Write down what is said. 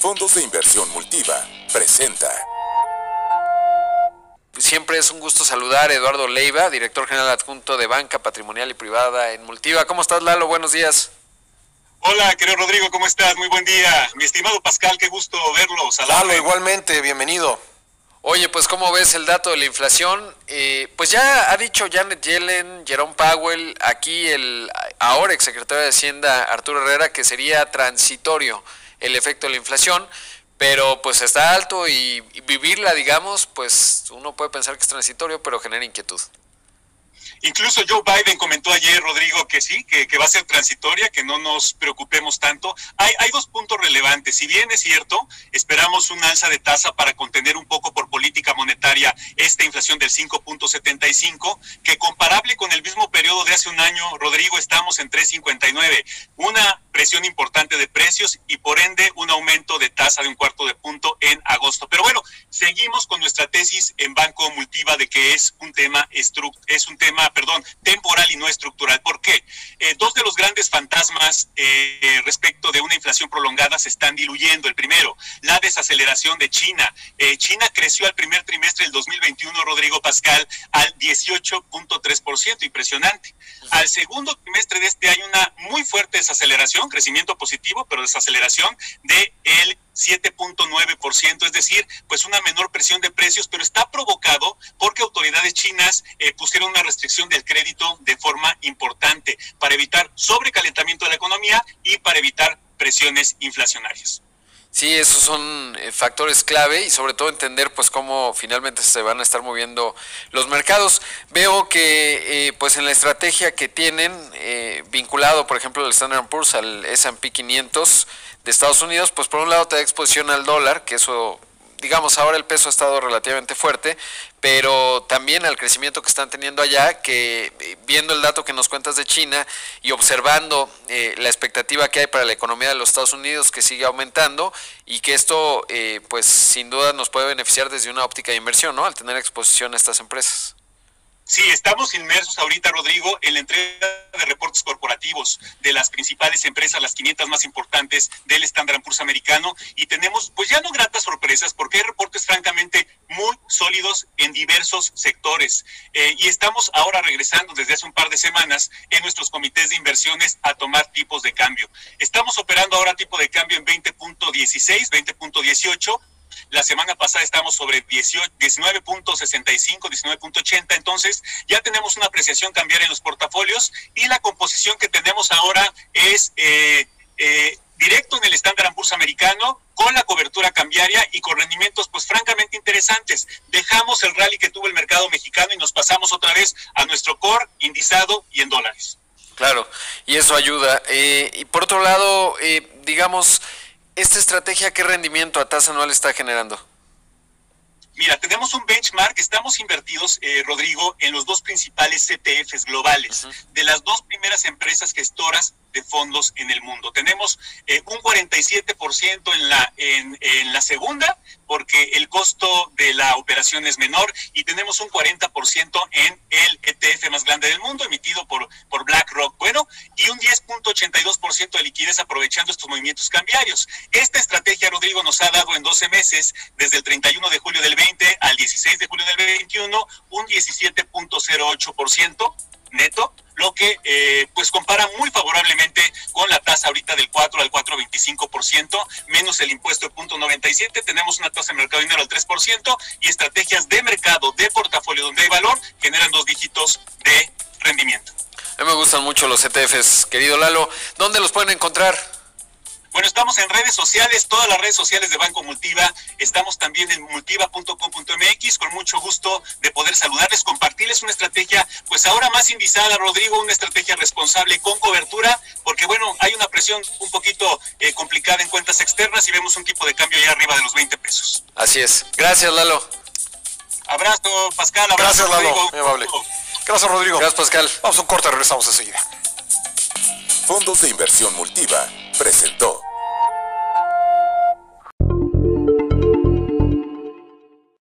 Fondos de Inversión Multiva presenta. Siempre es un gusto saludar a Eduardo Leiva, director general adjunto de Banca Patrimonial y Privada en Multiva. ¿Cómo estás, Lalo? Buenos días. Hola, querido Rodrigo, ¿cómo estás? Muy buen día. Mi estimado Pascal, qué gusto verlo. Lalo, igualmente, bienvenido. Oye, pues ¿cómo ves el dato de la inflación? Eh, pues ya ha dicho Janet Yellen, Jerome Powell, aquí el ahora exsecretario de Hacienda Arturo Herrera, que sería transitorio el efecto de la inflación, pero pues está alto y, vivirla, digamos, pues uno puede pensar que es transitorio, pero genera inquietud. Incluso Joe Biden comentó ayer, Rodrigo, que sí, que, va a ser transitoria, que no nos preocupemos tanto. Hay, hay dos puntos relevantes. Si bien es cierto, esperamos un alza de tasa para contener un poco por política monetaria esta inflación del 5.75, que comparable con el mismo periodo de hace un año, Rodrigo, estamos en 3.59. Una presión importante de precios y por ende un aumento de tasa de un cuarto de punto en agosto. Pero bueno, seguimos con nuestra tesis en Banco Multiva de que es un tema es un tema, perdón, temporal y no estructural. ¿Por qué? Eh, dos de los grandes fantasmas eh, respecto de una inflación prolongada se están diluyendo. El primero, la desaceleración de China. Eh, China creció al primer trimestre del 2021, Rodrigo Pascal, al 18.3%, impresionante. Al segundo trimestre de este año una muy fuerte desaceleración, crecimiento positivo, pero desaceleración de el 7.9%, es decir, pues una menor presión de precios, pero está provocado porque autoridades chinas eh, pusieron una restricción del crédito de forma importante para evitar sobrecalentamiento de la economía y para evitar presiones inflacionarias. Sí, esos son eh, factores clave y sobre todo entender pues cómo finalmente se van a estar moviendo los mercados. Veo que eh, pues en la estrategia que tienen eh, vinculado por ejemplo el Standard Poor's al S&P 500 de Estados Unidos, pues por un lado te da exposición al dólar, que eso digamos, ahora el peso ha estado relativamente fuerte, pero también al crecimiento que están teniendo allá, que eh, viendo el dato que nos cuentas de China y observando eh, la expectativa que hay para la economía de los Estados Unidos que sigue aumentando y que esto, eh, pues sin duda nos puede beneficiar desde una óptica de inversión, ¿no? Al tener exposición a estas empresas. Sí, estamos inmersos ahorita, Rodrigo, en la entrega de reportes corporativos de las principales empresas, las 500 más importantes del Standard Poor's americano, y tenemos, pues ya no gratas sorpresas, porque hay reportes francamente muy sólidos en diversos sectores. Eh, y estamos ahora regresando desde hace un par de semanas en nuestros comités de inversiones a tomar tipos de cambio. Estamos operando ahora tipo de cambio en 20.16, 20.18 la semana pasada estamos sobre 19.65, 19.80. Entonces, ya tenemos una apreciación cambiar en los portafolios y la composición que tenemos ahora es eh, eh, directo en el estándar Poor's americano con la cobertura cambiaria y con rendimientos pues francamente interesantes. Dejamos el rally que tuvo el mercado mexicano y nos pasamos otra vez a nuestro core indizado y en dólares. Claro, y eso ayuda. Eh, y por otro lado, digamos, ¿Esta estrategia qué rendimiento a tasa anual está generando? Mira, tenemos un benchmark, estamos invertidos, eh, Rodrigo, en los dos principales CTFs globales, de las dos primeras empresas gestoras de fondos en el mundo. Tenemos eh, un 47% en la, en, en, la segunda, porque el costo de la operación es menor, y tenemos un 40% en el ETF más grande del mundo, emitido por, por BlackRock. Bueno, y un 10.82% de liquidez aprovechando estos movimientos cambiarios. Esta estrategia, Rodrigo, nos ha dado en 12 meses, desde el 31 de julio del 20 al 16 de julio del 21, un 17.08% neto lo que eh, pues compara muy favorablemente con la tasa ahorita del 4 al 4.25%, menos el impuesto de 0.97, tenemos una tasa de mercado de dinero al 3% y estrategias de mercado, de portafolio donde hay valor, generan dos dígitos de rendimiento. A mí me gustan mucho los ETFs, querido Lalo. ¿Dónde los pueden encontrar? Estamos en redes sociales, todas las redes sociales de Banco Multiva. Estamos también en multiva.com.mx, con mucho gusto de poder saludarles, compartirles una estrategia, pues ahora más indizada, Rodrigo, una estrategia responsable con cobertura, porque bueno, hay una presión un poquito eh, complicada en cuentas externas y vemos un tipo de cambio ya arriba de los 20 pesos. Así es. Gracias, Lalo. Abrazo, Pascal. Abrazo, Gracias, Lalo. Muy amable. Gracias, Rodrigo. Gracias, Pascal. Vamos a un corte, regresamos enseguida. Fondos de Inversión Multiva presentó.